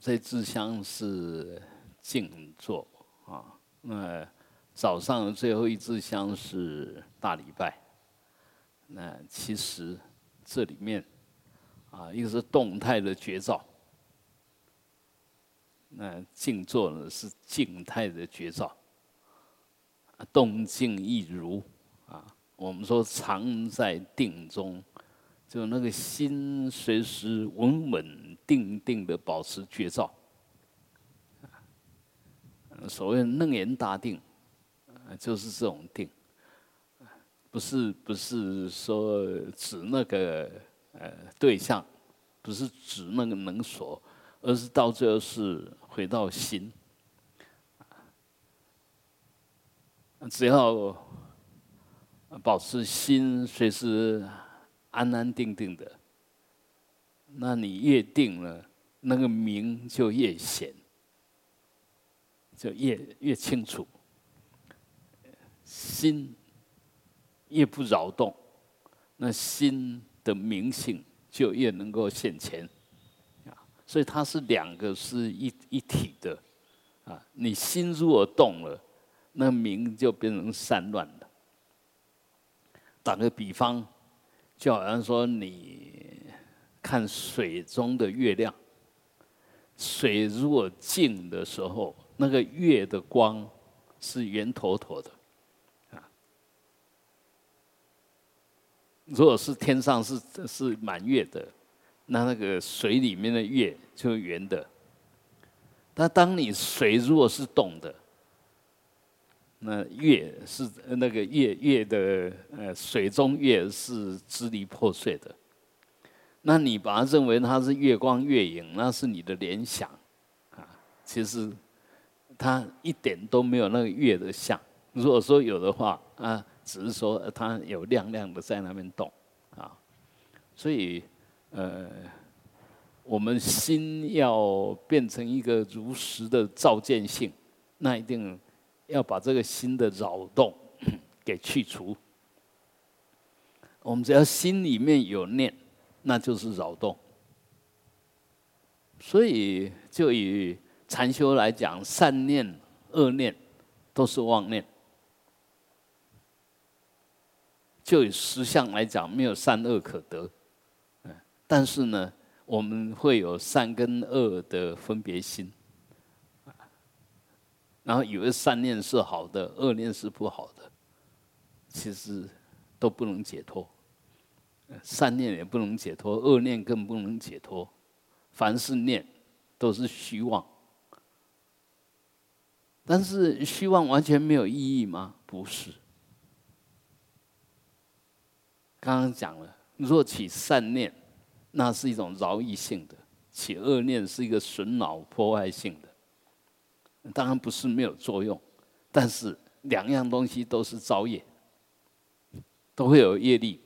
这支香是静坐啊，那早上的最后一支香是大礼拜。那其实这里面啊，一个是动态的觉照，那静坐呢是静态的觉照，动静亦如啊。我们说常在定中，就那个心随时稳稳定定的保持觉照。所谓楞严大定，就是这种定。不是不是说指那个呃对象，不是指那个能所，而是到最后是回到心。只要保持心随时安安定定的，那你越定了，那个明就越显，就越越清楚，心。越不扰动，那心的明性就越能够现前，啊，所以它是两个是一一体的，啊，你心如果动了，那明就变成散乱了。打个比方，就好像说你看水中的月亮，水如果静的时候，那个月的光是圆妥妥的。啊如果是天上是是满月的，那那个水里面的月就圆的。但当你水如果是动的，那月是那个月月的呃水中月是支离破碎的。那你把它认为它是月光月影，那是你的联想啊。其实它一点都没有那个月的像。如果说有的话啊。只是说它有亮亮的在那边动，啊，所以呃，我们心要变成一个如实的照见性，那一定要把这个心的扰动给去除。我们只要心里面有念，那就是扰动。所以就以禅修来讲，善念、恶念都是妄念。就以实相来讲，没有善恶可得，嗯，但是呢，我们会有善跟恶的分别心，然后以为善念是好的，恶念是不好的，其实都不能解脱，善念也不能解脱，恶念更不能解脱，凡是念都是虚妄，但是虚妄完全没有意义吗？不是。刚刚讲了，若起善念，那是一种饶益性的；起恶念是一个损恼破坏性的。当然不是没有作用，但是两样东西都是造业，都会有业力。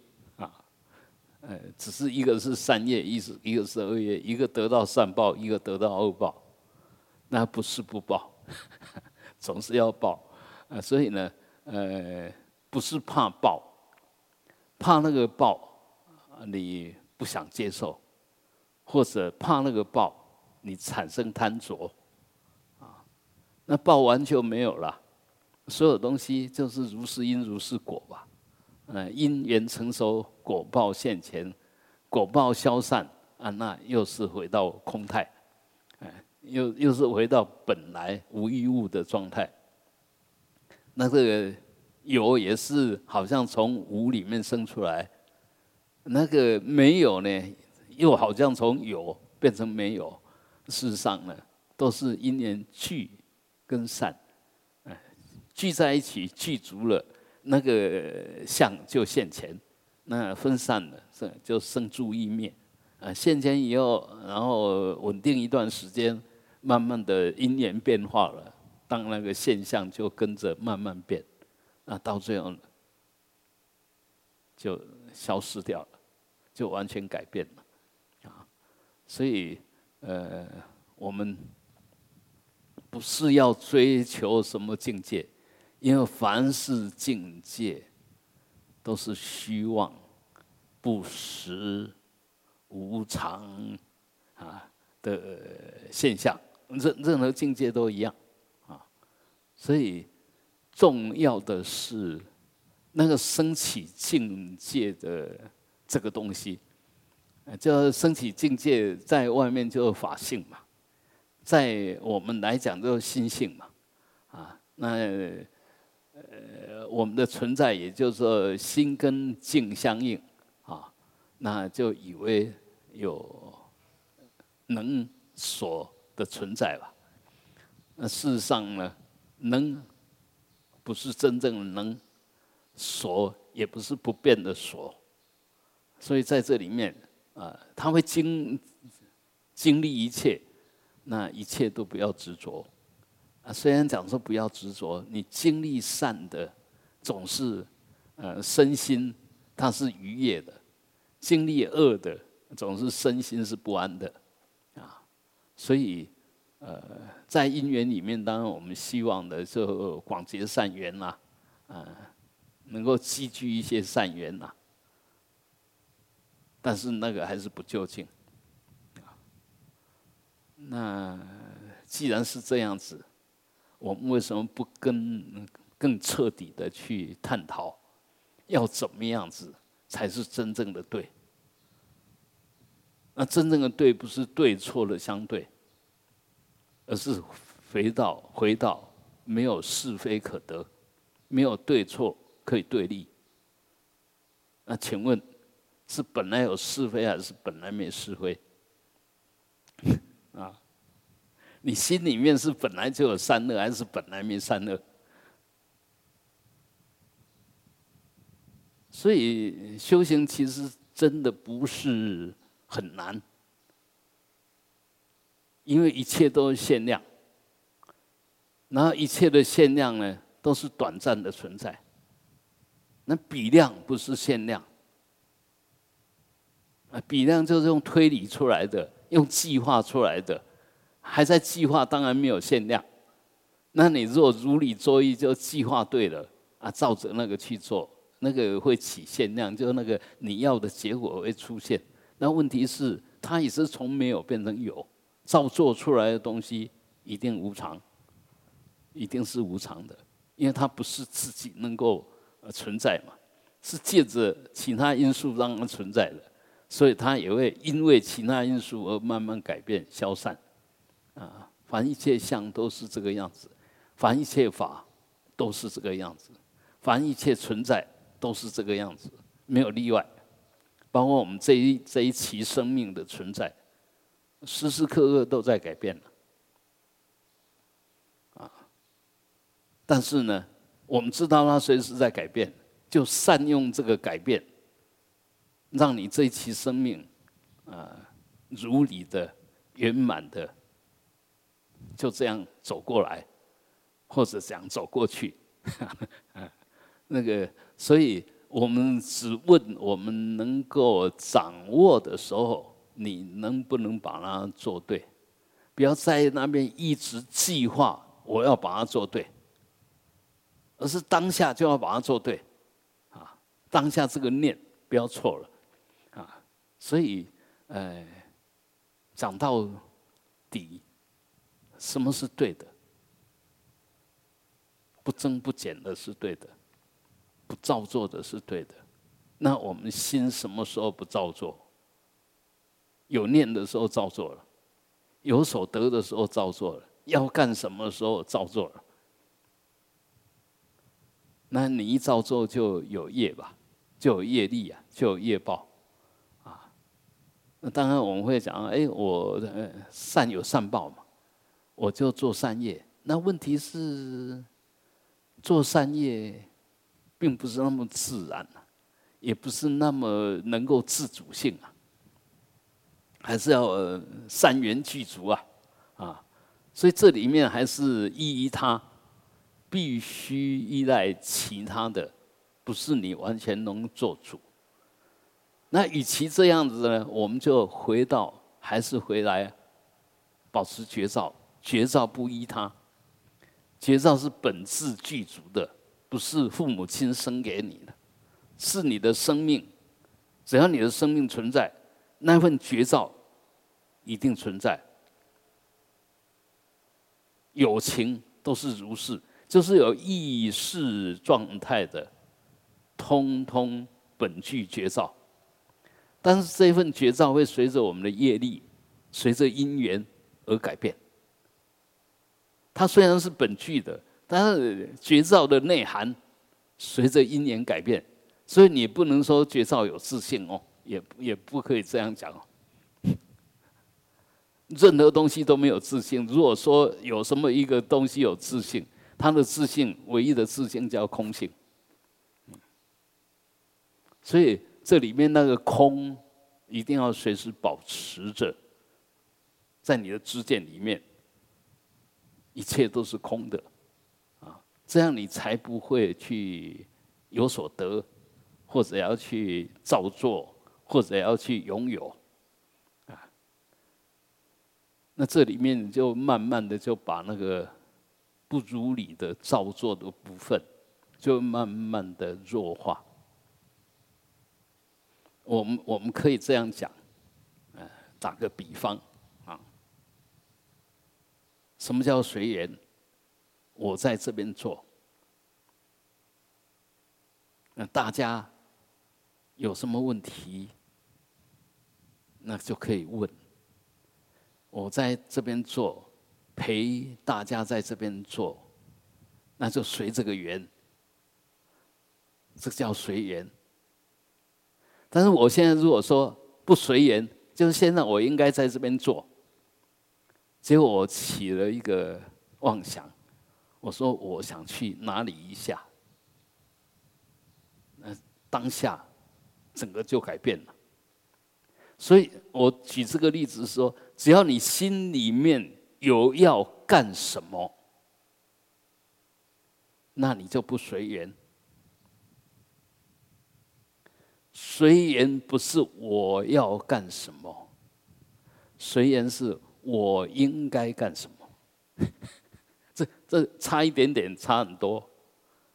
呃，只是一个是善业，一是一个是恶业，一个得到善报，一个得到恶报，那不是不报，总是要报啊。所以呢，呃，不是怕报。怕那个报，你不想接受，或者怕那个报，你产生贪着，啊，那报完就没有了。所有东西就是如是因如是果吧，嗯，因缘成熟，果报现前，果报消散啊，那又是回到空态，哎，又又是回到本来无一物的状态。那这个。有也是好像从无里面生出来，那个没有呢，又好像从有变成没有。事实上呢，都是因缘聚跟散，哎，聚在一起聚足了，那个相就现前；那分散了，是就生住意灭。啊，现前以后，然后稳定一段时间，慢慢的因缘变化了，当那个现象就跟着慢慢变。那到最后就消失掉了，就完全改变了，啊！所以呃，我们不是要追求什么境界，因为凡是境界都是虚妄、不实、无常啊，的现象，任任何境界都一样啊。所以重要的是那个升起境界的这个东西，叫升起境界，在外面就是法性嘛，在我们来讲就是心性嘛，啊，那呃我们的存在也就是说心跟境相应啊，那就以为有。能所的存在吧？那事实上呢，能不是真正能，所也不是不变的所，所以在这里面啊，他会经经历一切，那一切都不要执着啊。虽然讲说不要执着，你经历善的总是呃身心它是愉悦的，经历恶的总是身心是不安的。啊所以，呃，在因缘里面，当然我们希望的就广结善缘啦，啊，能够积聚一些善缘呐。但是那个还是不究竟。那既然是这样子，我们为什么不跟更彻底的去探讨，要怎么样子才是真正的对？那真正的对，不是对错的相对，而是回到回到没有是非可得，没有对错可以对立。那请问，是本来有是非，还是本来没是非？啊，你心里面是本来就有善恶，还是本来没善恶？所以修行其实真的不是。很难，因为一切都是限量，然后一切的限量呢，都是短暂的存在。那比量不是限量，啊，比量就是用推理出来的，用计划出来的，还在计划，当然没有限量。那你如果如理作意，就计划对了啊，照着那个去做，那个会起限量，就那个你要的结果会出现。那问题是，它也是从没有变成有，造做出来的东西一定无常，一定是无常的，因为它不是自己能够呃存在嘛，是借着其他因素让它存在的，所以它也会因为其他因素而慢慢改变消散，啊，凡一切相都是这个样子，凡一切法都是这个样子，凡一切存在都是这个样子，没有例外。包括我们这一这一期生命的存在，时时刻刻都在改变了，啊！但是呢，我们知道它随时在改变，就善用这个改变，让你这一期生命啊如理的圆满的，就这样走过来，或者这样走过去，那个所以。我们只问我们能够掌握的时候，你能不能把它做对？不要在那边一直计划我要把它做对，而是当下就要把它做对，啊，当下这个念不要错了，啊，所以，呃，讲到底，什么是对的？不增不减的是对的。不造作的是对的，那我们心什么时候不造作？有念的时候造作了，有所得的时候造作了，要干什么时候造作了？那你一造作就有业吧，就有业力啊，就有业报啊。那当然我们会讲，哎，我善有善报嘛，我就做善业。那问题是做善业。并不是那么自然啊，也不是那么能够自主性啊，还是要善缘具足啊，啊，所以这里面还是依依他，必须依赖其他的，不是你完全能做主。那与其这样子呢，我们就回到还是回来，保持绝招，绝招不依他，绝招是本质具足的。不是父母亲生给你的，是你的生命。只要你的生命存在，那份绝招一定存在，友情都是如是，就是有意识状态的，通通本具绝照。但是这份绝照会随着我们的业力，随着因缘而改变。它虽然是本具的，但是觉照的内涵随着因缘改变，所以你不能说觉照有自信哦，也也不可以这样讲哦。任何东西都没有自信。如果说有什么一个东西有自信，它的自信唯一的自信叫空性。所以这里面那个空，一定要随时保持着，在你的知见里面，一切都是空的，啊，这样你才不会去有所得，或者要去造作，或者要去拥有。啊那这里面就慢慢的就把那个不如理的造作的部分，就慢慢的弱化。我们我们可以这样讲，呃，打个比方，什么叫随缘？我在这边做，那大家有什么问题，那就可以问。我在这边做，陪大家在这边做，那就随这个缘，这叫随缘。但是我现在如果说不随缘，就是现在我应该在这边做，结果我起了一个妄想，我说我想去哪里一下，那当下整个就改变了。所以我举这个例子说。只要你心里面有要干什么，那你就不随缘。随缘不是我要干什么，随缘是我应该干什么。这这差一点点，差很多，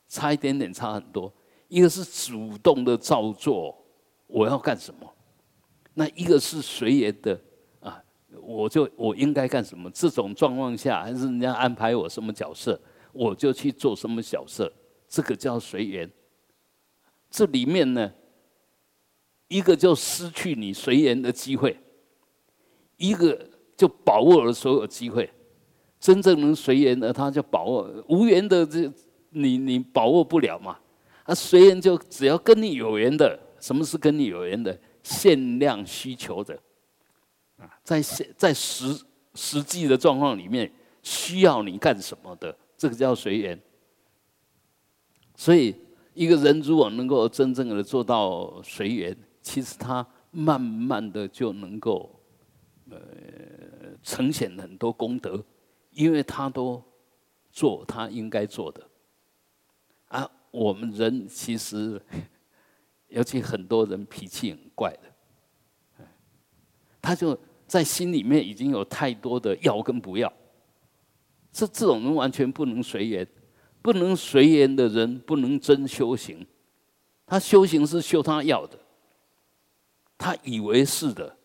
差一点点，差很多。一个是主动的照做，我要干什么？那一个是随缘的啊。我就我应该干什么？这种状况下，还是人家安排我什么角色，我就去做什么角色。这个叫随缘。这里面呢，一个就失去你随缘的机会，一个就把握了所有机会。真正能随缘的，他就把握；无缘的，这你你把握不了嘛。啊，随缘就只要跟你有缘的，什么是跟你有缘的？限量需求的。在现在实实际的状况里面，需要你干什么的，这个叫随缘。所以，一个人如果能够真正的做到随缘，其实他慢慢的就能够，呃，呈现很多功德，因为他都做他应该做的。啊，我们人其实，尤其很多人脾气很怪的，他就。在心里面已经有太多的要跟不要，这这种人完全不能随缘，不能随缘的人不能真修行。他修行是修他要的，他以为是的，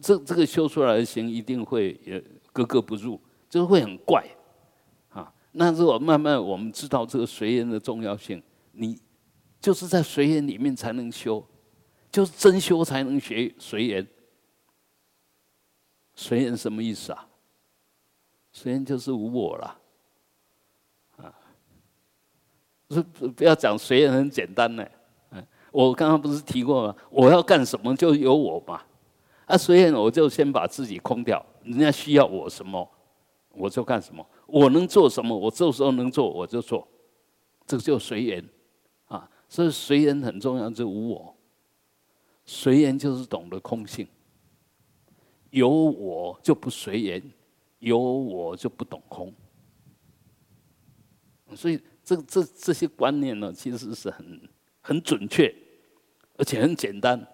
这这个修出来的行一定会也格格不入，就是会很怪啊。那如果慢慢我们知道这个随缘的重要性，你就是在随缘里面才能修，就是真修才能学随缘。随缘什么意思啊？随缘就是无我了，啊，不不要讲随缘很简单呢。嗯，我刚刚不是提过吗？我要干什么就有我嘛。啊，随缘我就先把自己空掉，人家需要我什么，我就干什么。我能做什么，我这时候能做我就做，这个就随缘啊。所以随缘很重要，就无我。随缘就是懂得空性。有我就不随缘，有我就不懂空，所以这这这些观念呢，其实是很很准确，而且很简单。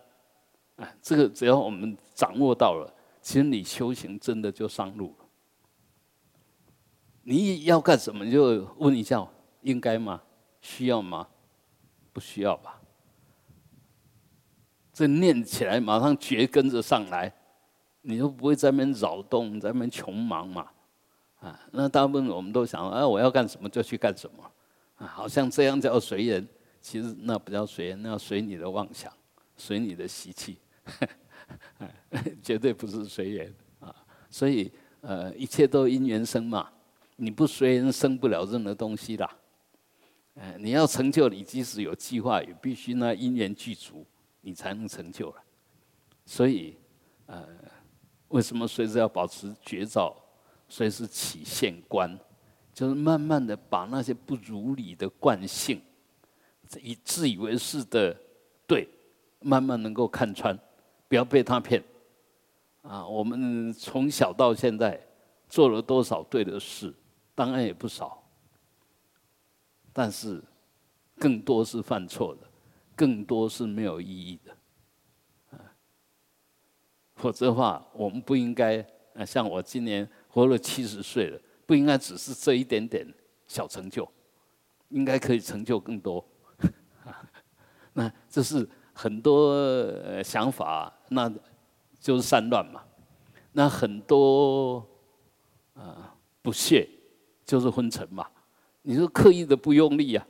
哎，这个只要我们掌握到了，其实你修行真的就上路了。你要干什么就问一下，应该吗？需要吗？不需要吧？这念起来马上觉跟着上来。你就不会在那边扰动，在那边穷忙嘛？啊，那大部分我们都想啊，我要干什么就去干什么，啊，好像这样叫随缘，其实那不叫随缘，那要随你的妄想，随你的习气，绝对不是随缘啊。所以呃，一切都因缘生嘛，你不随缘生不了任何东西啦。哎，你要成就，你即使有计划，也必须呢因缘具足，你才能成就了。所以呃，为什么随时要保持绝招？随时起现观，就是慢慢的把那些不如理的惯性，以自以为是的对，慢慢能够看穿，不要被他骗。啊，我们从小到现在做了多少对的事，当然也不少，但是更多是犯错的，更多是没有意义的。否则的话，我们不应该啊，像我今年。活了七十岁了，不应该只是这一点点小成就，应该可以成就更多。那这是很多想法，那就是散乱嘛。那很多啊不屑，就是昏沉嘛。你说刻意的不用力啊，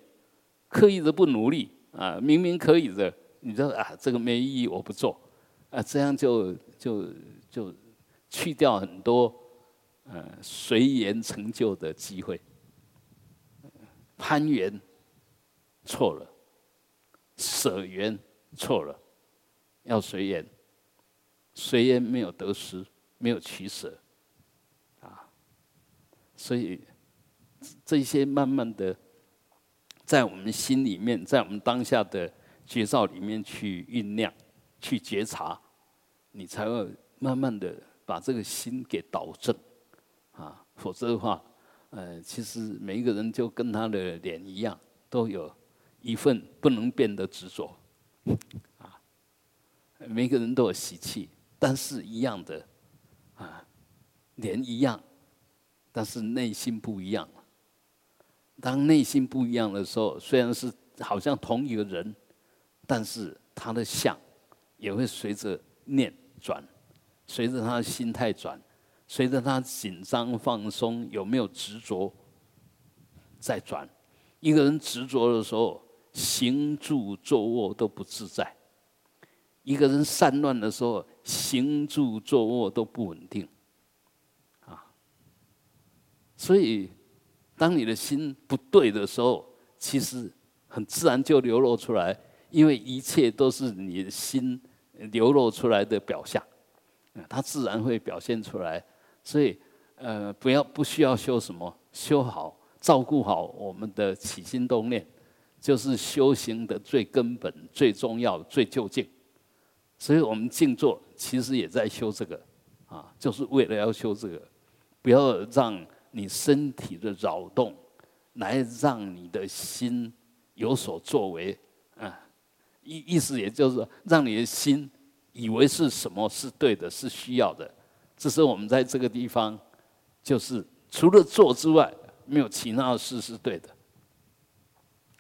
刻意的不努力啊，明明可以的，你说啊这个没意义，我不做啊，这样就就就去掉很多。呃，随缘成就的机会，攀缘错了，舍缘错了，要随缘，随缘没有得失，没有取舍，啊，所以这些慢慢的在我们心里面，在我们当下的觉照里面去酝酿，去觉察，你才会慢慢的把这个心给导正。啊，否则的话，呃，其实每一个人就跟他的脸一样，都有一份不能变的执着，啊，每个人都有习气，但是一样的，啊，脸一样，但是内心不一样。当内心不一样的时候，虽然是好像同一个人，但是他的相也会随着念转，随着他的心态转。随着他紧张放松，有没有执着在转？一个人执着的时候，行住坐卧都不自在；一个人散乱的时候，行住坐卧都不稳定。啊，所以当你的心不对的时候，其实很自然就流露出来，因为一切都是你的心流露出来的表象，它自然会表现出来。所以，呃，不要不需要修什么，修好照顾好我们的起心动念，就是修行的最根本、最重要、最究竟。所以我们静坐其实也在修这个，啊，就是为了要修这个，不要让你身体的扰动来让你的心有所作为，啊，意意思也就是让你的心以为是什么是对的，是需要的。这是我们在这个地方，就是除了做之外，没有其他的事是对的。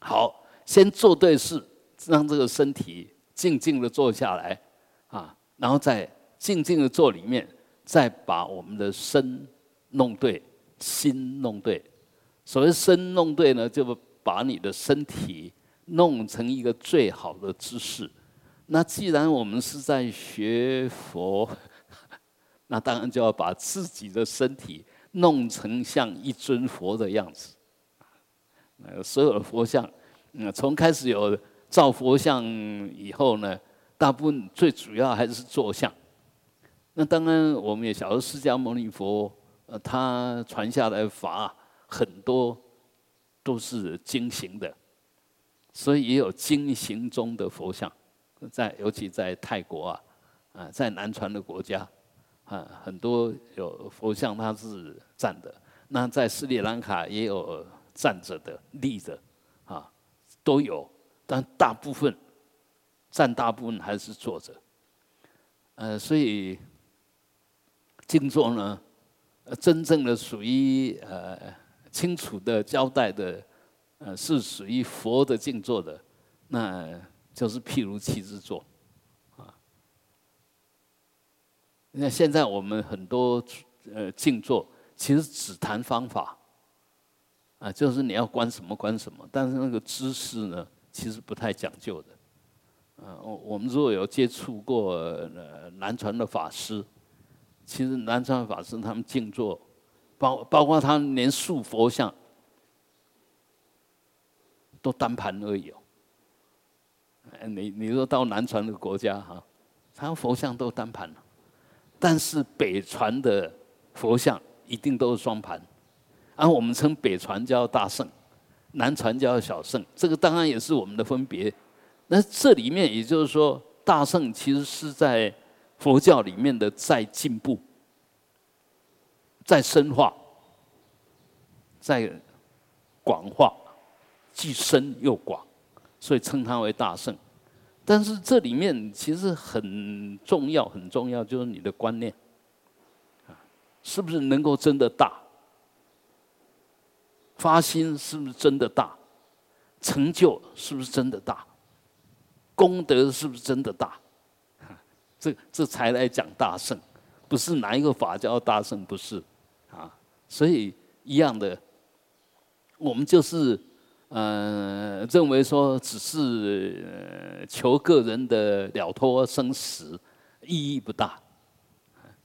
好，先做对事，让这个身体静静的坐下来，啊，然后再静静的坐里面，再把我们的身弄对，心弄对。所谓身弄对呢，就把你的身体弄成一个最好的姿势。那既然我们是在学佛。那当然就要把自己的身体弄成像一尊佛的样子，呃，所有的佛像，嗯，从开始有造佛像以后呢，大部分最主要还是坐像。那当然，我们也晓得释迦牟尼佛，呃，他传下来法很多都是经行的，所以也有经行中的佛像，在尤其在泰国啊，啊，在南传的国家。啊，很多有佛像，它是站的；那在斯里兰卡也有站着的、立着，啊，都有。但大部分占大部分还是坐着。呃，所以静坐呢，真正的属于呃清楚的交代的，呃，是属于佛的静坐的，那就是譬如七支坐。那现在我们很多呃静坐，其实只谈方法，啊，就是你要观什么观什么，但是那个知识呢，其实不太讲究的。嗯，我我们如果有接触过呃南传的法师，其实南传法师他们静坐，包包括他连塑佛像都单盘而已哦。你你说到南传的国家哈，他佛像都单盘了，但是北传的佛像一定都是双盘，而我们称北传叫大圣，南传叫小圣，这个当然也是我们的分别。那这里面也就是说，大圣其实是在佛教里面的在进步、在深化、在广化，既深又广，所以称它为大圣。但是这里面其实很重要、很重要，就是你的观念啊，是不是能够真的大？发心是不是真的大？成就是不是真的大？功德是不是真的大？这这才来讲大圣，不是哪一个法叫大圣，不是啊。所以一样的，我们就是呃认为说只是求个人的了脱生死，意义不大，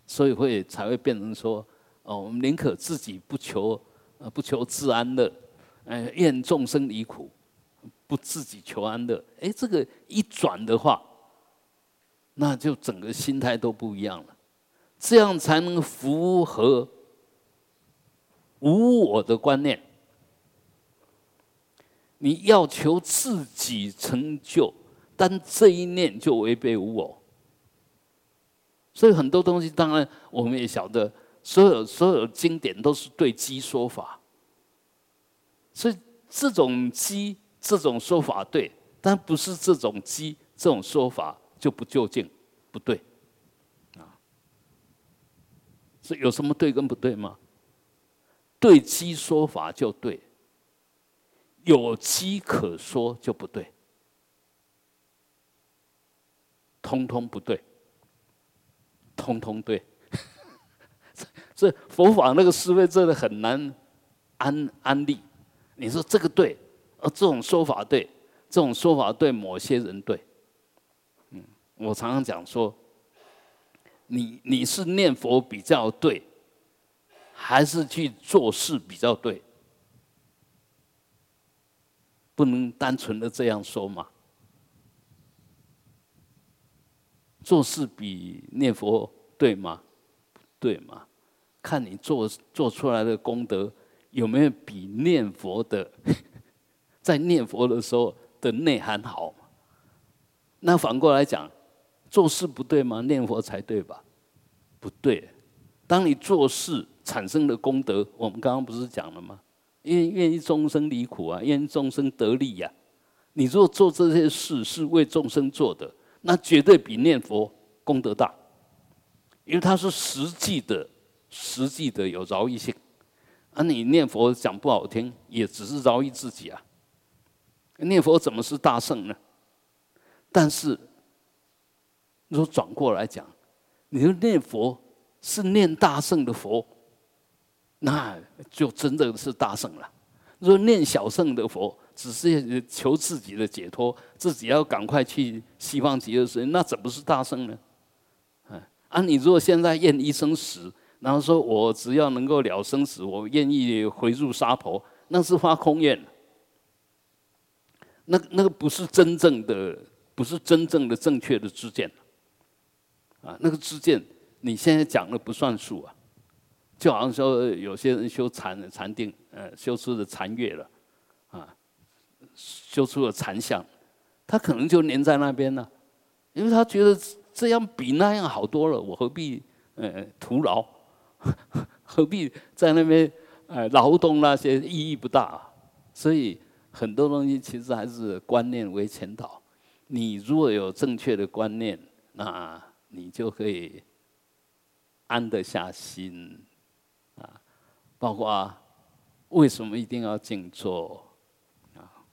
所以会才会变成说哦，我们宁可自己不求呃不求自安乐，哎愿众生离苦。不自己求安乐，哎，这个一转的话，那就整个心态都不一样了。这样才能符合无我的观念。你要求自己成就，但这一念就违背无我。所以很多东西，当然我们也晓得，所有所有经典都是对机说法。所以这种机。这种说法对，但不是这种机这种说法就不究竟，不对，啊，是有什么对跟不对吗？对机说法就对，有机可说就不对，通通不对，通通对。这佛法那个思维真的很难安安利。你说这个对？呃这种说法对，这种说法对某些人对。嗯，我常常讲说，你你是念佛比较对，还是去做事比较对？不能单纯的这样说嘛。做事比念佛对吗？对吗？看你做做出来的功德有没有比念佛的。在念佛的时候的内涵好，那反过来讲，做事不对吗？念佛才对吧？不对。当你做事产生的功德，我们刚刚不是讲了吗？愿愿意众生离苦啊，愿众生得利呀。你如果做这些事是为众生做的，那绝对比念佛功德大，因为它是实际的、实际的有饶益性。而你念佛讲不好听，也只是饶益自己啊。念佛怎么是大圣呢？但是，如果转过来讲，你说念佛是念大圣的佛，那就真的是大圣了。如果念小圣的佛，只是求自己的解脱，自己要赶快去西方极乐世界，那怎么是大圣呢？啊，你如果现在愿一生死，然后说我只要能够了生死，我愿意回入沙婆，那是发空愿。那那个不是真正的，不是真正的正确的知见，啊，那个知见你现在讲的不算数啊，就好像说有些人修禅禅定，呃，修出了禅悦了，啊，修出了禅相，他可能就黏在那边了，因为他觉得这样比那样好多了，我何必呃徒劳，何必在那边呃劳动那些意义不大，所以。很多东西其实还是观念为前导。你如果有正确的观念，那你就可以安得下心啊。包括为什么一定要静坐啊？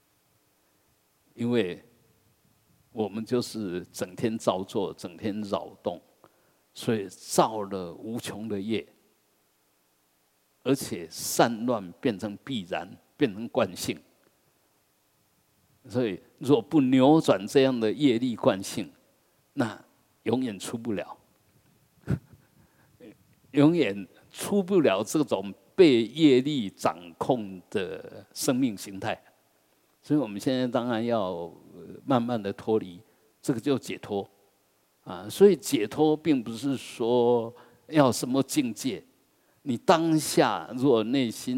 因为我们就是整天造作，整天扰动，所以造了无穷的业而且散乱变成必然，变成惯性。所以，若不扭转这样的业力惯性，那永远出不了，永远出不了这种被业力掌控的生命形态。所以我们现在当然要慢慢的脱离，这个叫解脱啊。所以解脱并不是说要什么境界，你当下若内心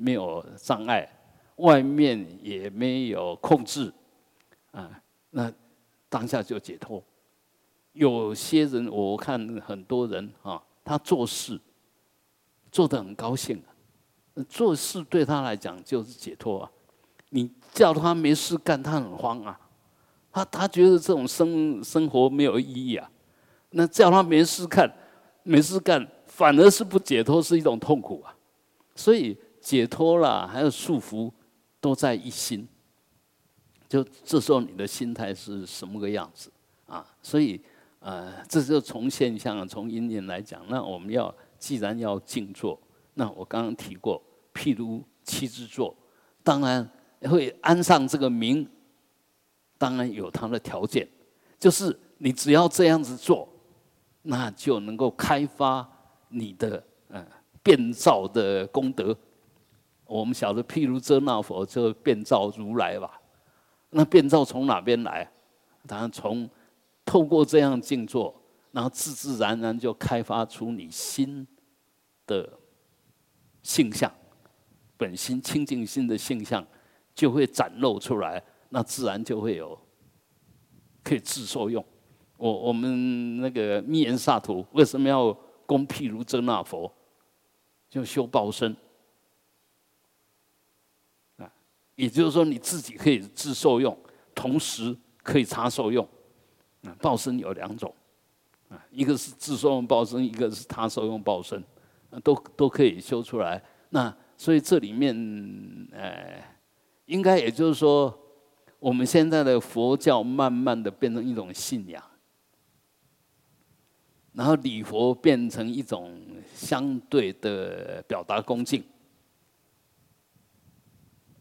没有障碍。外面也没有控制，啊，那当下就解脱。有些人我看很多人啊，他做事做得很高兴，做事对他来讲就是解脱啊。你叫他没事干，他很慌啊，他他觉得这种生生活没有意义啊。那叫他没事干，没事干反而是不解脱，是一种痛苦啊。所以解脱了还有束缚。都在一心，就这时候你的心态是什么个样子啊？所以，呃，这就从现象、从因缘来讲，那我们要既然要静坐，那我刚刚提过，譬如七支坐，当然会安上这个名，当然有它的条件，就是你只要这样子做，那就能够开发你的嗯变造的功德。我们晓得，譬如遮那佛就变造如来吧。那变造从哪边来？当然从透过这样静坐，然后自自然然就开发出你心的性相，本心清净心的性相就会展露出来，那自然就会有可以自受用。我我们那个密言萨图为什么要供譬如遮那佛？就修报身啊。也就是说，你自己可以自受用，同时可以他受用。啊，报身有两种，啊，一个是自受用报身，一个是他受用报身，都都可以修出来。那所以这里面，呃，应该也就是说，我们现在的佛教慢慢的变成一种信仰，然后礼佛变成一种相对的表达恭敬。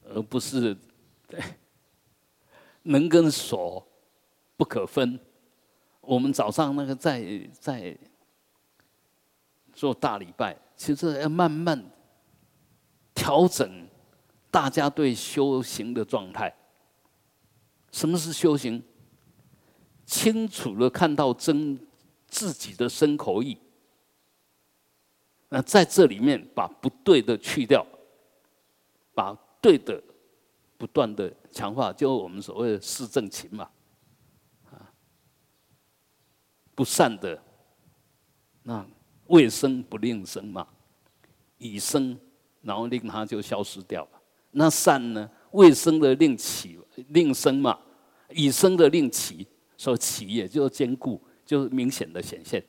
而不是能跟所不可分。我们早上那个在在做大礼拜，其实要慢慢调整大家对修行的状态。什么是修行？清楚的看到真自己的身口意。那在这里面把不对的去掉，把。对的，不断的强化，就我们所谓的四正勤嘛，啊，不善的，那未生不令生嘛，已生，然后令它就消失掉。那善呢？未生的令起，令生嘛，已生的令起，所以起也就坚固，就是明显的显现。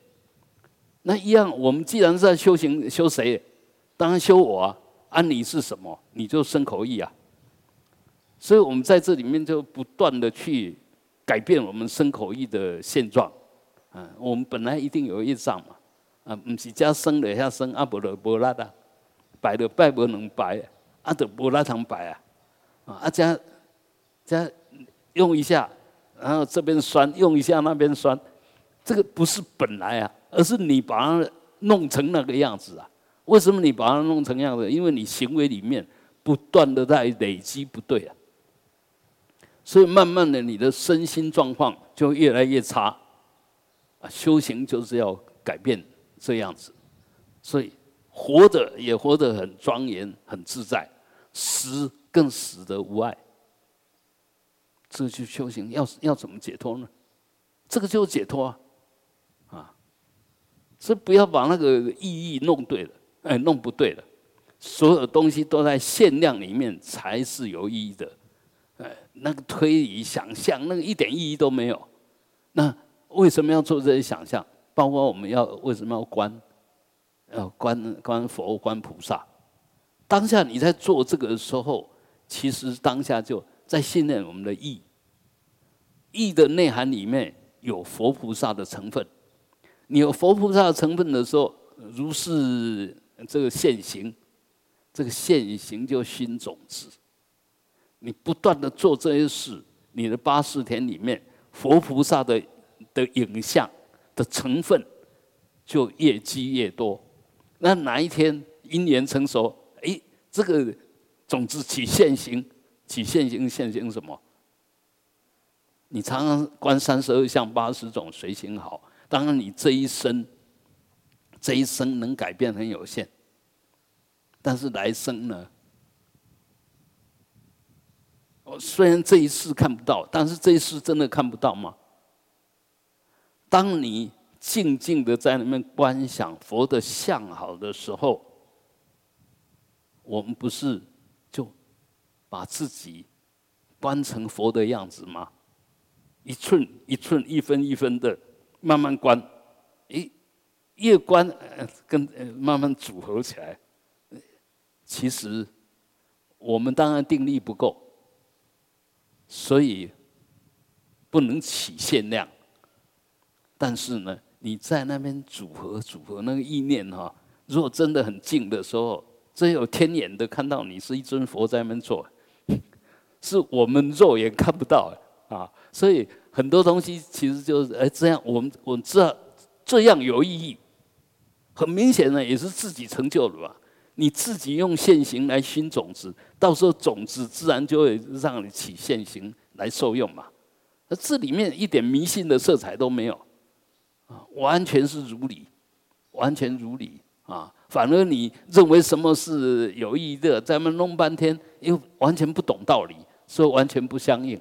那一样，我们既然是在修行，修谁？当然修我啊。安你是什么？你就生口意啊！所以我们在这里面就不断的去改变我们生口意的现状。啊，我们本来一定有一障嘛，啊，不是加生了下生，阿不了不拉的，白的拜不能拜，阿得不拉堂摆啊，啊，阿加加用一下，然后这边酸，用一下那边酸，这个不是本来啊，而是你把它弄成那个样子啊。为什么你把它弄成样子？因为你行为里面不断的在累积不对啊，所以慢慢的你的身心状况就越来越差。啊，修行就是要改变这样子，所以活着也活得很庄严、很自在，死更死得无碍。这就修行要要怎么解脱呢？这个就是解脱啊，啊，所以不要把那个意义弄对了。哎，弄不对了，所有东西都在限量里面才是有意义的。哎，那个推理、想象，那个一点意义都没有。那为什么要做这些想象？包括我们要为什么要观？要观观佛、观菩萨。当下你在做这个的时候，其实当下就在训练我们的意。意的内涵里面有佛菩萨的成分。你有佛菩萨的成分的时候，如是。这个现行这个现行就新种子。你不断的做这些事，你的八十天里面，佛菩萨的的影像的成分就越积越多。那哪一天因缘成熟，这个种子起现行，起现行，现行什么？你常常观三十二相八十种随行好，当然你这一生，这一生能改变很有限，但是来生呢？我虽然这一世看不到，但是这一世真的看不到吗？当你静静的在那边观想佛的相好的时候，我们不是就把自己关成佛的样子吗？一寸一寸、一分一分的慢慢关，诶，越关跟慢慢组合起来。其实我们当然定力不够，所以不能起限量。但是呢，你在那边组合组合那个意念哈，如果真的很静的时候，只有天眼的看到你是一尊佛在那边做，是我们肉眼看不到啊。所以很多东西其实就是哎，这样我们我们知道这样有意义，很明显呢，也是自己成就的吧。你自己用现行来熏种子，到时候种子自然就会让你起现行来受用嘛。那这里面一点迷信的色彩都没有，啊，完全是如理，完全如理啊。反而你认为什么是有意义的，在那弄半天又完全不懂道理，所以完全不相应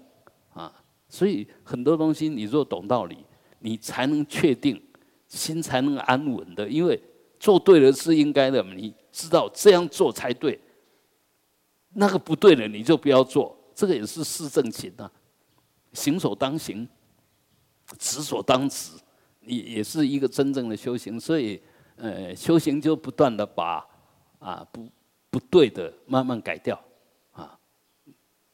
啊。所以很多东西，你若懂道理，你才能确定，心才能安稳的。因为做对了是应该的，你知道这样做才对。那个不对了，你就不要做。这个也是事正情啊，行所当行，止所当止，也也是一个真正的修行。所以，呃，修行就不断的把啊不不对的慢慢改掉，啊，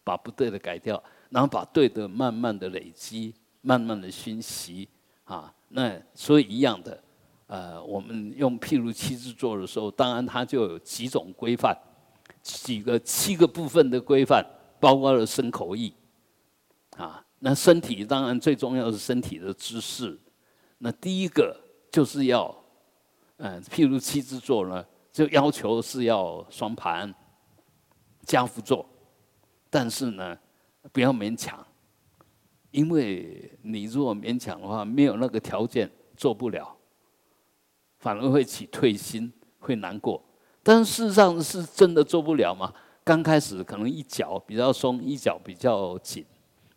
把不对的改掉。然后把对的慢慢的累积，慢慢的熏习，啊，那所以一样的，呃，我们用譬如七字做的时候，当然它就有几种规范，几个七个部分的规范，包括了身口意，啊，那身体当然最重要是身体的姿势，那第一个就是要，嗯，譬如七字坐呢，就要求是要双盘，加趺坐，但是呢。不要勉强，因为你如果勉强的话，没有那个条件做不了，反而会起退心，会难过。但事实上是真的做不了吗？刚开始可能一脚比较松，一脚比较紧，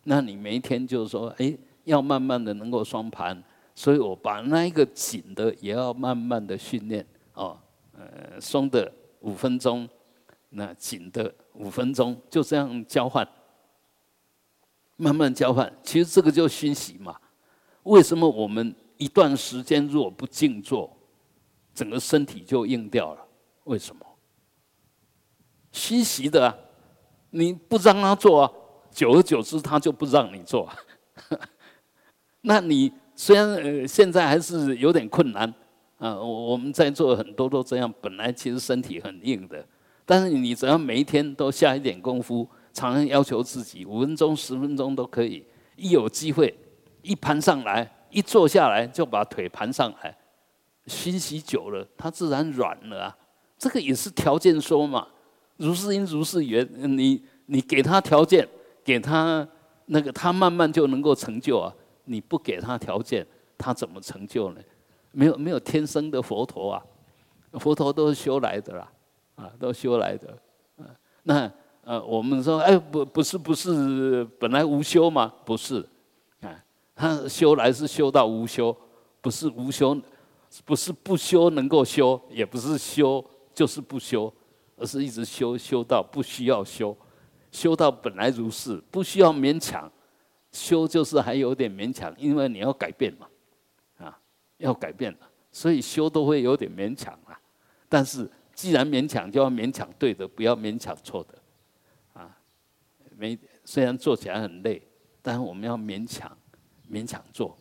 那你每一天就是说，哎，要慢慢的能够双盘，所以我把那一个紧的也要慢慢的训练哦，呃，松的五分钟，那紧的五分钟，就这样交换。慢慢交换，其实这个就熏习嘛。为什么我们一段时间如果不静坐，整个身体就硬掉了？为什么？熏习的啊，你不让他做啊，久而久之他就不让你做。那你虽然呃现在还是有点困难啊，我我们在座很多都这样，本来其实身体很硬的，但是你只要每一天都下一点功夫。常常要求自己五分钟、十分钟都可以，一有机会，一盘上来，一坐下来就把腿盘上来，熏习久了，它自然软了啊。这个也是条件说嘛，如是因如是缘，你你给他条件，给他那个，他慢慢就能够成就啊。你不给他条件，他怎么成就呢？没有没有天生的佛陀啊，佛陀都是修来的啦，啊，都修来的，那。呃，我们说，哎，不，不是，不是，本来无修吗？不是，啊，他修来是修到无修，不是无修，不是不修能够修，也不是修就是不修，而是一直修，修到不需要修，修到本来如是，不需要勉强，修就是还有点勉强，因为你要改变嘛，啊，要改变了，所以修都会有点勉强啊。但是既然勉强，就要勉强对的，不要勉强错的。啊，没虽然做起来很累，但是我们要勉强，勉强做，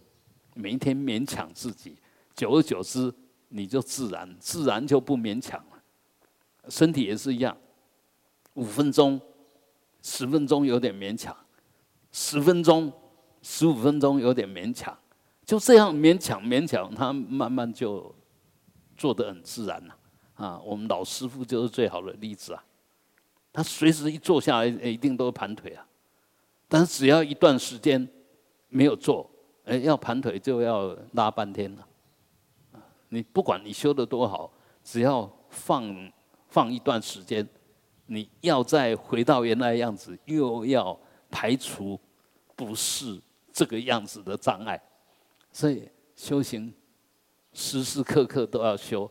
每一天勉强自己，久而久之，你就自然，自然就不勉强了。身体也是一样，五分钟、十分钟有点勉强，十分钟、十五分钟有点勉强，就这样勉强勉强，他慢慢就做得很自然了。啊，我们老师傅就是最好的例子啊。他随时一坐下来，一定都盘腿啊。但是只要一段时间没有做，哎，要盘腿就要拉半天了。你不管你修的多好，只要放放一段时间，你要再回到原来样子，又要排除不是这个样子的障碍。所以修行时时刻刻都要修。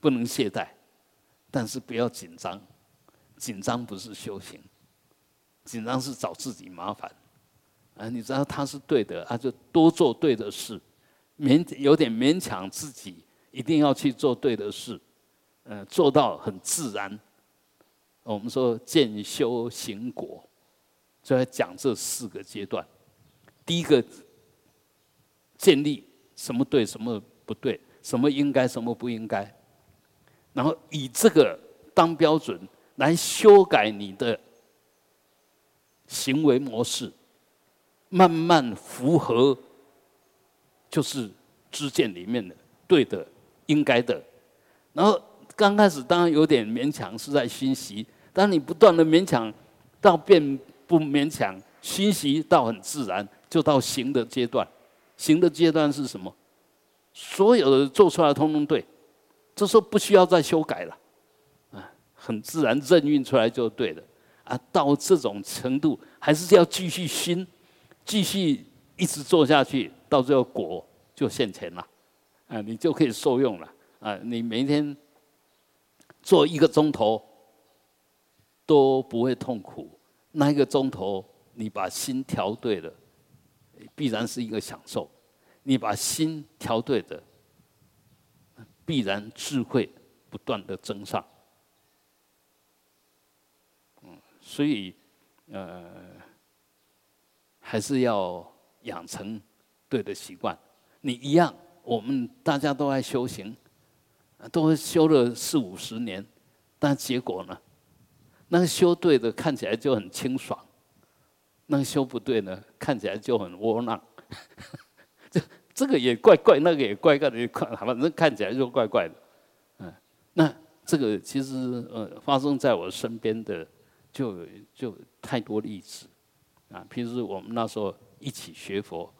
不能懈怠，但是不要紧张。紧张不是修行，紧张是找自己麻烦。啊，你知道他是对的，他就多做对的事，勉有点勉强自己，一定要去做对的事，嗯，做到很自然。我们说见修行果，就在讲这四个阶段。第一个建立什么对，什么不对，什么应该，什么不应该。然后以这个当标准来修改你的行为模式，慢慢符合就是知见里面的对的、应该的。然后刚开始当然有点勉强，是在熏习。当你不断的勉强，到变不勉强，熏习到很自然，就到行的阶段。行的阶段是什么？所有的做出来通通对。这时候不需要再修改了，啊，很自然任运出来就对了，啊，到这种程度还是要继续熏，继续一直做下去，到最后果就现前了，啊，你就可以受用了，啊，你每天做一个钟头都不会痛苦，那一个钟头你把心调对了，必然是一个享受，你把心调对的。必然智慧不断的增上，嗯，所以呃，还是要养成对的习惯。你一样，我们大家都在修行，都修了四五十年，但结果呢？那个修对的看起来就很清爽，那个修不对呢，看起来就很窝囊。这。这个也怪怪，那个也怪怪的，反正看起来就怪怪的。嗯，那这个其实呃发生在我身边的就就太多例子啊。平时我们那时候一起学佛，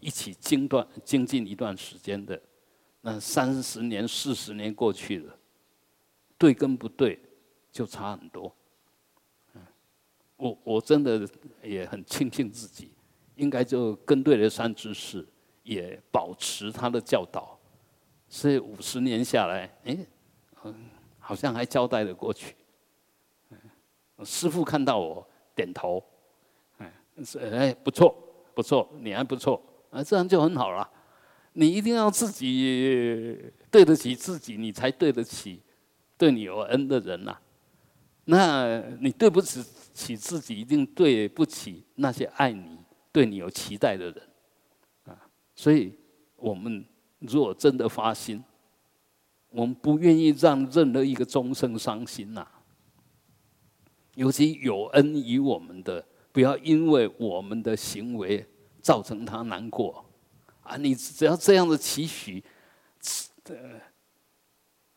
一起精段精进一段时间的，那三十年、四十年过去了，对跟不对就差很多。我我真的也很庆幸自己，应该就跟对了三知识。也保持他的教导，所以五十年下来，哎，嗯，好像还交代了过去。师傅看到我点头，哎，是哎，不错，不错，你还不错，啊，这样就很好了。你一定要自己对得起自己，你才对得起对你有恩的人呐。那你对不起起自己，一定对不起那些爱你、对你有期待的人。啊所以，我们如果真的发心，我们不愿意让任何一个众生伤心呐。尤其有恩于我们的，不要因为我们的行为造成他难过啊！你只要这样的期许，呃，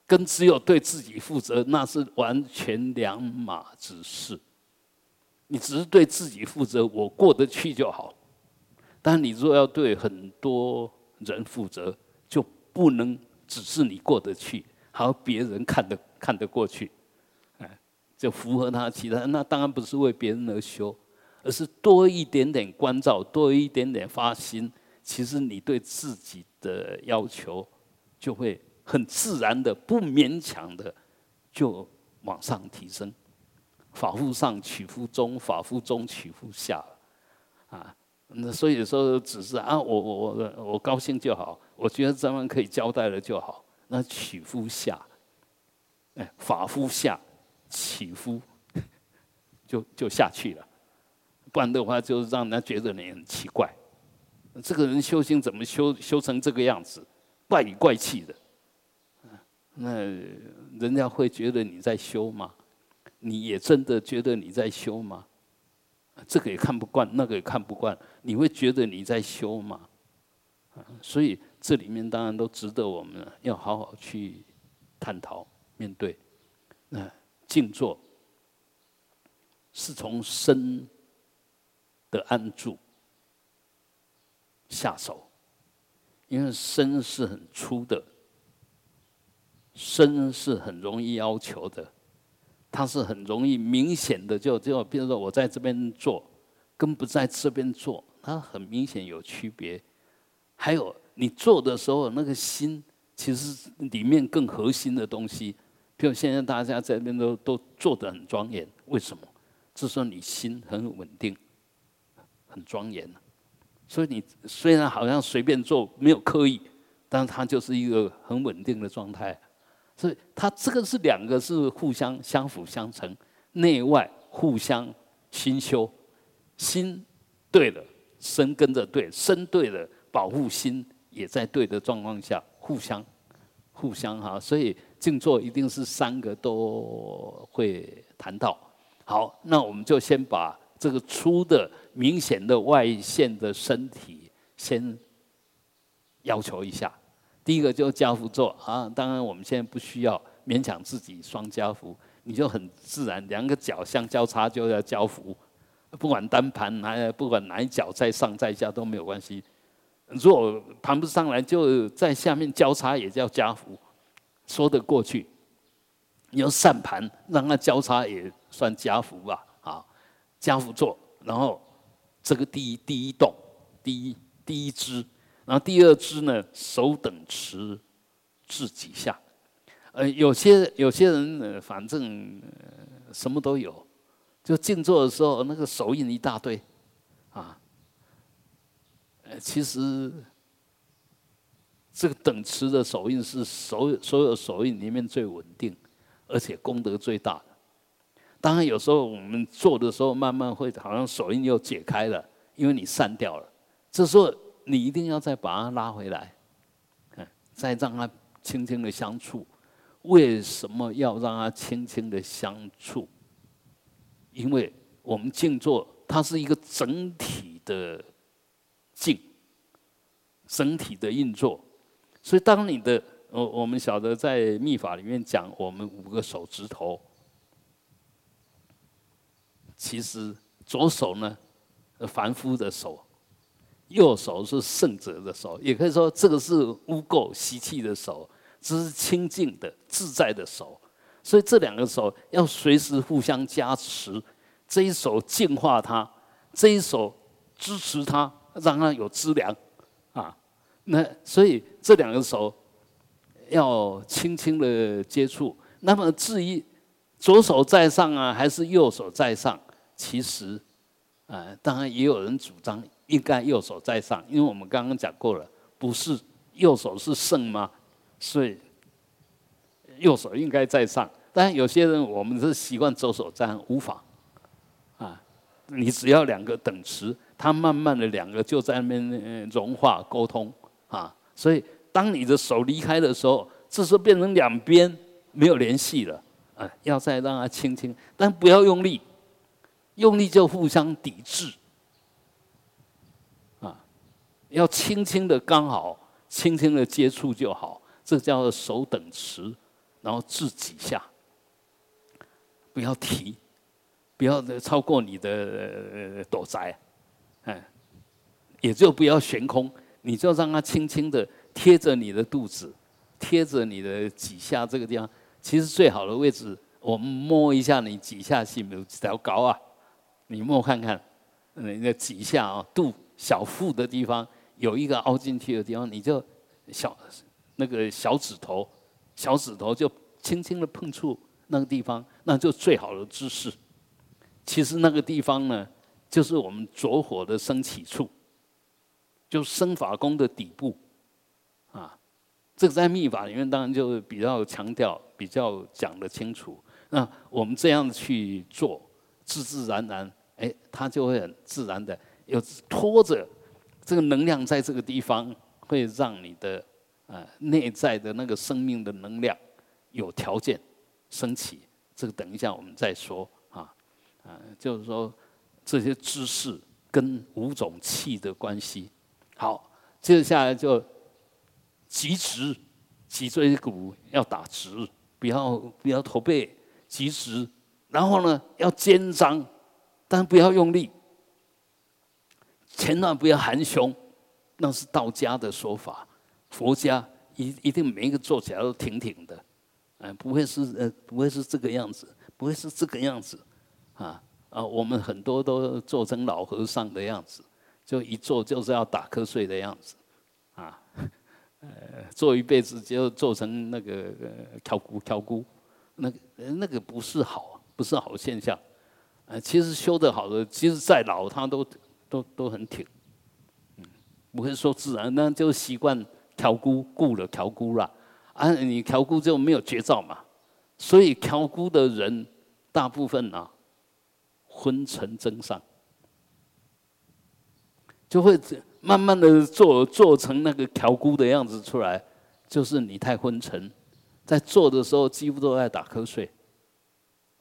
跟只有对自己负责，那是完全两码子事。你只是对自己负责，我过得去就好。但你若要对很多人负责，就不能只是你过得去，还要别人看得看得过去，哎，就符合他其他。那当然不是为别人而修，而是多一点点关照，多一点点发心。其实你对自己的要求，就会很自然的、不勉强的，就往上提升。法夫上取夫中，法夫中取夫下，啊。那所以说，只是啊，我我我我高兴就好，我觉得咱们可以交代了就好。那取夫下，哎，法夫下，起夫就就下去了，不然的话，就让人家觉得你很奇怪。这个人修行怎么修修成这个样子，怪里怪气的？那人家会觉得你在修吗？你也真的觉得你在修吗？这个也看不惯，那个也看不惯，你会觉得你在修吗？所以这里面当然都值得我们要好好去探讨、面对。那静坐是从身的安住下手，因为身是很粗的，身是很容易要求的。它是很容易明显的，就就比如说我在这边做，跟不在这边做，它很明显有区别。还有你做的时候，那个心其实里面更核心的东西，比如现在大家这边都都做得很庄严，为什么？是说你心很稳定，很庄严。所以你虽然好像随便做，没有刻意，但是它就是一个很稳定的状态。所以它这个是两个是互相相辅相成，内外互相心修，心对了，身跟着对，身对了，保护心也在对的状况下，互相互相哈，所以静坐一定是三个都会谈到。好，那我们就先把这个粗的、明显的外线的身体先要求一下。第一个就家福坐啊，当然我们现在不需要勉强自己双家福，你就很自然，两个脚相交叉就要交福，不管单盘还不管哪一脚在上在下都没有关系。如果盘不上来，就在下面交叉也叫家福，说得过去。你要散盘让它交叉也算家福吧，啊，家福坐，然后这个第一第一动，第一第一支。然后第二支呢，手等持至几下，呃，有些有些人反正什么都有，就静坐的时候那个手印一大堆，啊，呃，其实这个等持的手印是所所有手印里面最稳定，而且功德最大的。当然有时候我们做的时候，慢慢会好像手印又解开了，因为你散掉了，这时候。你一定要再把它拉回来，嗯，再让它轻轻的相处。为什么要让它轻轻的相处？因为我们静坐，它是一个整体的静，整体的运作。所以，当你的，我我们晓得在密法里面讲，我们五个手指头，其实左手呢，凡夫的手。右手是圣者的手，也可以说这个是污垢习气的手，这是清净的自在的手。所以这两个手要随时互相加持，这一手净化它，这一手支持它，让它有资粮啊。那所以这两个手要轻轻的接触。那么至于左手在上啊，还是右手在上，其实啊，当然也有人主张。应该右手在上，因为我们刚刚讲过了，不是右手是肾吗？所以右手应该在上。但有些人我们是习惯左手在无法啊，你只要两个等持，它慢慢的两个就在那边融化沟通啊。所以当你的手离开的时候，这时候变成两边没有联系了啊，要再让它轻轻，但不要用力，用力就互相抵制。要轻轻的，刚好轻轻的接触就好，这叫做手等持，然后至几下，不要提，不要超过你的躲宅，哎，也就不要悬空，你就让它轻轻的贴着你的肚子，贴着你的几下这个地方，其实最好的位置，我们摸一下你几下心有几条高啊，你摸看看，那几下啊，肚小腹的地方。有一个凹进去的地方，你就小那个小指头，小指头就轻轻的碰触那个地方，那就最好的姿势。其实那个地方呢，就是我们着火的升起处，就生法功的底部啊。这个在密法里面当然就比较强调，比较讲得清楚。那我们这样去做，自自然然，哎，它就会很自然的有拖着。这个能量在这个地方会让你的呃内在的那个生命的能量有条件升起，这个等一下我们再说啊啊，就是说这些知识跟五种气的关系。好，接下来就脊直，脊椎骨要打直，不要不要驼背，脊直，然后呢要肩张，但不要用力，千万不要含胸，那是道家的说法，佛家一一定每一个做起来都挺挺的。哎，不会是呃，不会是这个样子，不会是这个样子，啊啊，我们很多都做成老和尚的样子，就一做就是要打瞌睡的样子，啊，呃，做一辈子就做成那个挑姑挑姑，那个那个不是好，不是好现象，呃，其实修得好的，其实再老他都都都很挺，嗯，不会说自然，那就习惯调姑顾了调姑了。啊，你调姑就没有绝招嘛，所以调姑的人大部分啊，昏沉真上，就会慢慢的做做成那个调姑的样子出来，就是你太昏沉，在做的时候几乎都在打瞌睡，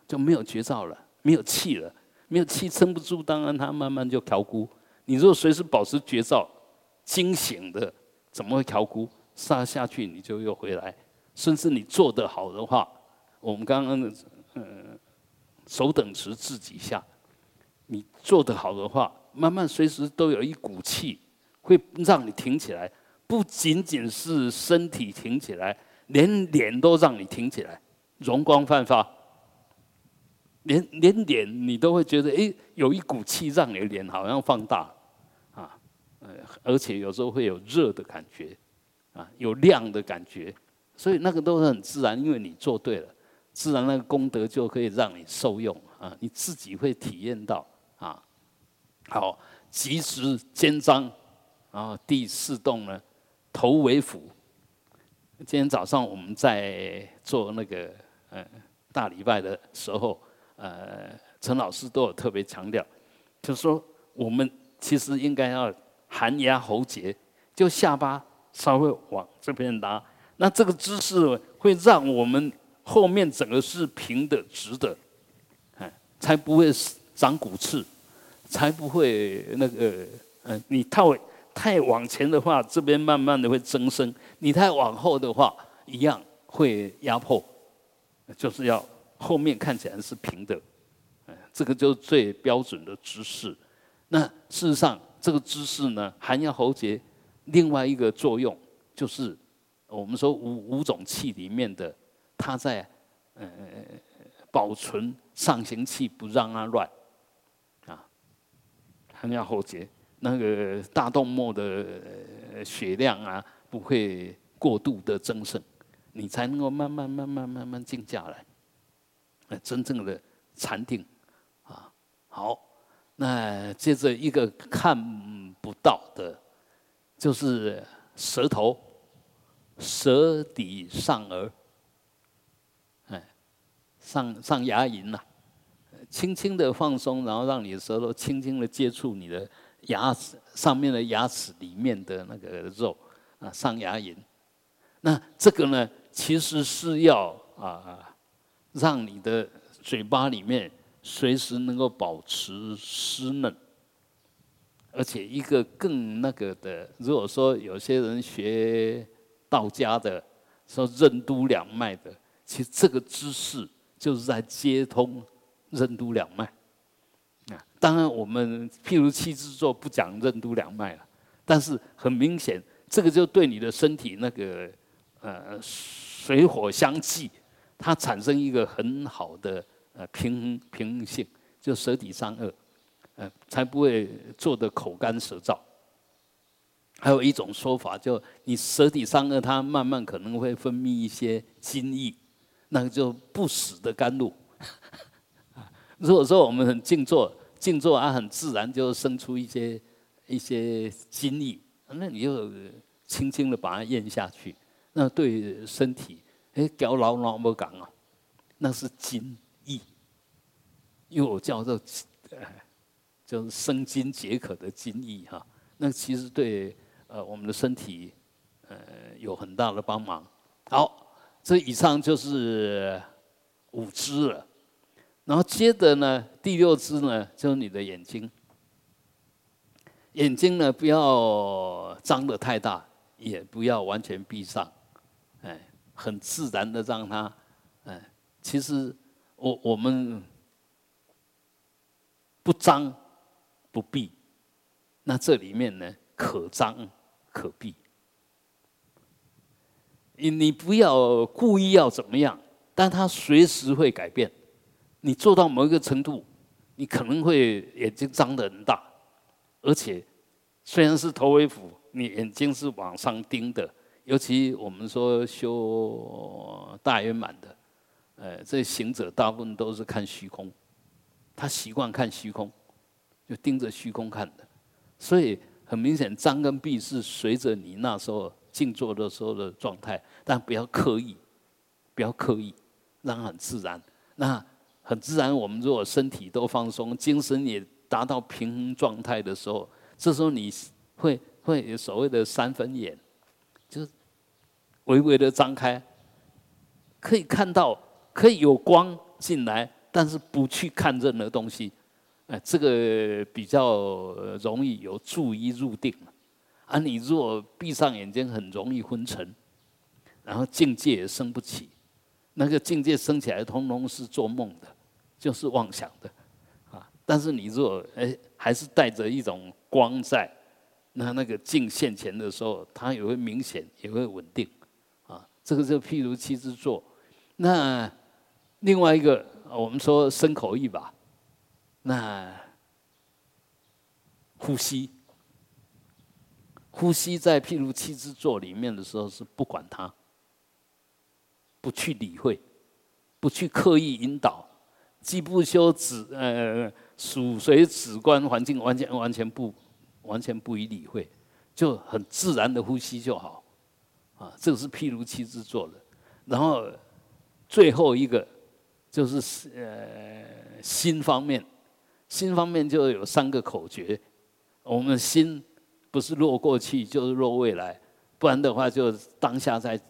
就没有绝招了，没有气了，没有气撑不住，当然他慢慢就调姑。你如果随时保持绝招，惊醒的，怎么会调姑？杀下去你就又回来，甚至你做得好的话，我们刚刚的呃手等持自己下，你做得好的话，慢慢随时都有一股气会让你挺起来，不仅仅是身体挺起来，连脸都让你挺起来，容光焕发，连连脸你都会觉得哎有一股气让你的脸好像放大，啊呃而且有时候会有热的感觉。啊，有亮的感觉，所以那个都是很自然，因为你做对了，自然那个功德就可以让你受用啊，你自己会体验到啊。好，及时肩章，然后第四动呢，头为辅。今天早上我们在做那个呃大礼拜的时候，呃，陈老师都有特别强调，就说我们其实应该要含压喉结，就下巴。稍微往这边拉，那这个姿势会让我们后面整个是平的、直的，哎，才不会长骨刺，才不会那个，嗯，你太太往前的话，这边慢慢的会增生；你太往后的话，一样会压迫。就是要后面看起来是平的，哎，这个就是最标准的姿势。那事实上，这个姿势呢，含压喉结。另外一个作用就是，我们说五五种气里面的，它在呃保存上行气，不让它乱啊。含压喉结，那个大动脉的血量啊，不会过度的增盛，你才能够慢慢慢慢慢慢静下来，呃，真正的禅定啊。好，那接着一个看不到的。就是舌头，舌底上颚，哎，上上牙龈呐，轻轻的放松，然后让你的舌头轻轻的接触你的牙齿上面的牙齿里面的那个肉啊，上牙龈。那这个呢，其实是要啊，让你的嘴巴里面随时能够保持湿嫩。而且一个更那个的，如果说有些人学道家的，说任督两脉的，其实这个姿势就是在接通任督两脉。啊，当然我们譬如气制作不讲任督两脉了，但是很明显，这个就对你的身体那个呃水火相济，它产生一个很好的呃平衡平衡性，就舌底上颚。才不会做的口干舌燥。还有一种说法，就你舌底上颚，它慢慢可能会分泌一些津液，那个就不死的甘露。如果说我们很静坐，静坐啊，很自然就生出一些一些津液，那你就轻轻的把它咽下去，那对身体，哎，搞老老不讲啊，那是津液，因为我叫做。就是生津解渴的津液哈，那其实对呃我们的身体呃有很大的帮忙。好，这以上就是五支了。然后接着呢，第六支呢，就是你的眼睛。眼睛呢，不要张得太大，也不要完全闭上，很自然的让它，哎，其实我我们不张不闭，那这里面呢，可张可闭。你你不要故意要怎么样，但它随时会改变。你做到某一个程度，你可能会眼睛张得很大。而且，虽然是头尾俯，你眼睛是往上盯的。尤其我们说修大圆满的，呃，这行者大部分都是看虚空，他习惯看虚空，就盯着虚空看的。所以很明显，张跟闭是随着你那时候静坐的时候的状态，但不要刻意，不要刻意，让它很自然。那很自然，我们如果身体都放松，精神也。达到平衡状态的时候，这时候你会会有所谓的三分眼，微微的张开，可以看到，可以有光进来，但是不去看任何东西，哎，这个比较容易有助于入定。啊，你如果闭上眼睛，很容易昏沉，然后境界也升不起，那个境界升起来，通通是做梦的，就是妄想的。啊但是你如果哎还是带着一种光在，那那个镜现前的时候，它也会明显，也会稳定，这个就譬如七支坐。那另外一个，我们说身口意吧，那呼吸，呼吸在譬如七支坐里面的时候是不管它，不去理会，不去刻意引导，既不修止呃。属随止观环境，完全完全不完全不予理会，就很自然的呼吸就好，啊，这个是譬如七支做的。然后最后一个就是呃心方面，心方面就有三个口诀。我们心不是落过去就是落未来，不然的话就当下在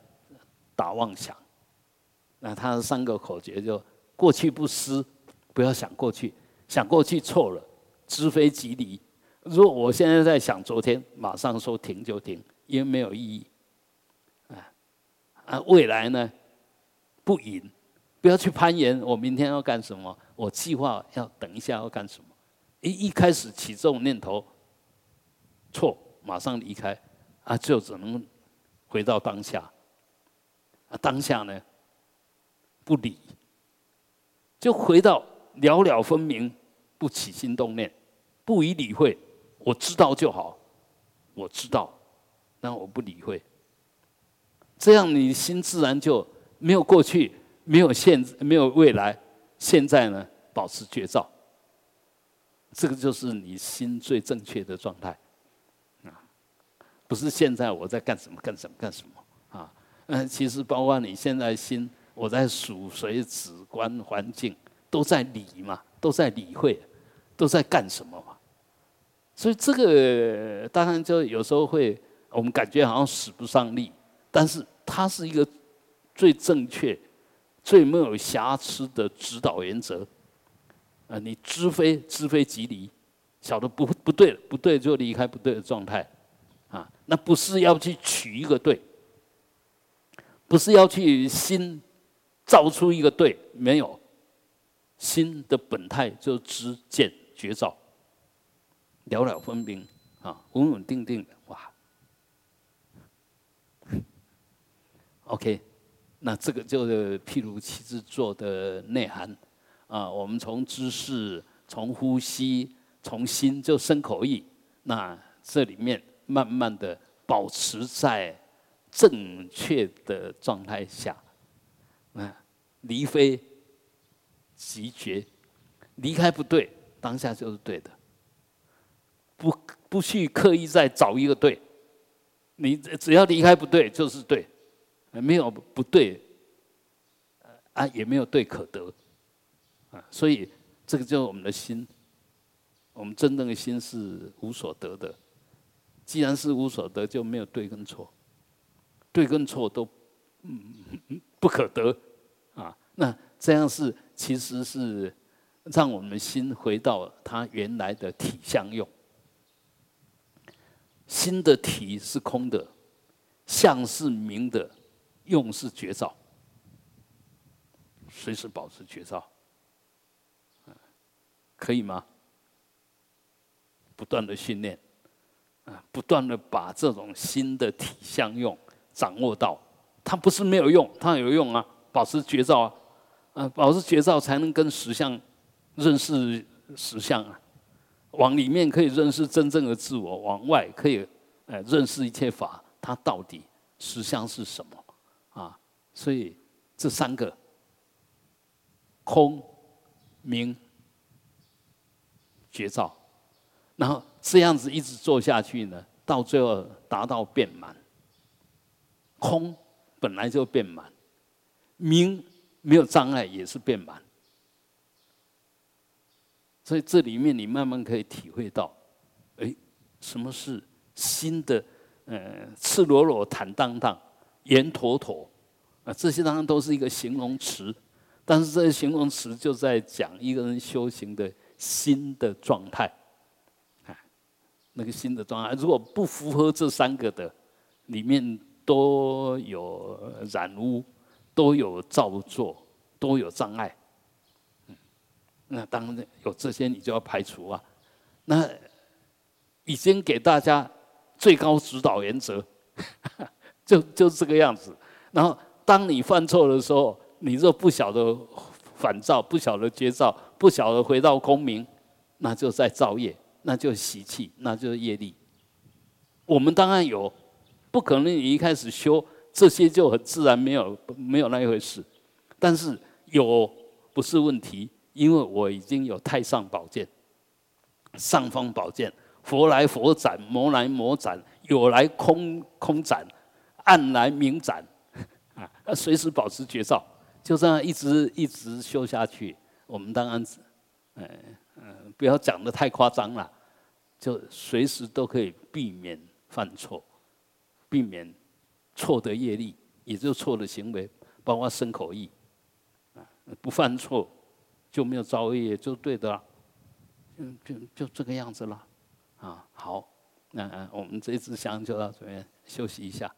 打妄想。那它的三个口诀就过去不思，不要想过去。想过去错了，知非即离。如果我现在在想昨天，马上说停就停，因为没有意义。啊，未来呢，不赢，不要去攀岩。我明天要干什么？我计划要等一下要干什么？一一开始起这种念头，错，马上离开，啊，就只能回到当下。啊，当下呢，不理，就回到了了分明。不起心动念，不予理会，我知道就好，我知道，那我不理会，这样你心自然就没有过去，没有现，没有未来，现在呢保持觉照，这个就是你心最正确的状态，啊，不是现在我在干什么干什么干什么啊，嗯，其实包括你现在心，我在数随止观环境，都在理嘛，都在理会。都在干什么嘛？所以这个当然就有时候会，我们感觉好像使不上力，但是它是一个最正确、最没有瑕疵的指导原则。啊，你知非知非即离，晓得不不对了不对就离开不对的状态，啊，那不是要去取一个对，不是要去新造出一个对，没有，心的本态就知见。绝照，了了分明啊，稳稳定定的哇。OK，那这个就是譬如七支坐的内涵啊。我们从姿势、从呼吸、从心，就身口意，那这里面慢慢的保持在正确的状态下，啊，离非即觉，离开不对。当下就是对的，不不去刻意再找一个对，你只要离开不对就是对，没有不对，啊也没有对可得，啊所以这个就是我们的心，我们真正的心是无所得的，既然是无所得，就没有对跟错，对跟错都嗯不可得啊。那这样是其实是让我们心回到它原来的体相用。心的体是空的，相是明的，用是觉照，随时保持绝照，可以吗？不断的训练，啊，不断的把这种新的体相用掌握到，它不是没有用，它有用啊，保持绝照啊，啊，保持绝照才能跟实相认识实相啊，往里面可以认识真正的自我，往外可以。哎，认识一切法，它到底实相是什么？所以这三个空、明、觉照，然后这样子一直做下去呢，到最后达到变满。空本来就变满，明没有障碍也是变满。所以这里面你慢慢可以体会到，哎，什么是？新的，呃，赤裸裸、坦荡荡、圆妥妥，这些当然都是一个形容词，但是这些形容词就在讲一个人修行的新的状态，啊，那个新的状态，如果不符合这三个的，里面都有染污，都有造作，都有障碍，嗯，那当然有这些你就要排除啊，那已经给大家。最高指导原则，就就这个样子。然后，当你犯错的时候，你若不晓得反照，不晓得觉照，不晓得回到空明，那就在造业，那就习气，那就是业力。我们当然有，不可能你一开始修这些就很自然，没有没有那一回事。但是有不是问题，因为我已经有太上宝剑，上方宝剑。佛来佛斩，魔来魔斩，有来空空斩，暗来明斩，啊，随时保持绝照，就这样一直一直修下去。我们当然，嗯嗯，不要讲的太夸张了，就随时都可以避免犯错，避免错的业力，也就错的行为，包括生口意，啊，不犯错就没有造业，就对的了，就就就这个样子了。啊，好，那我们这一支香就到这边休息一下。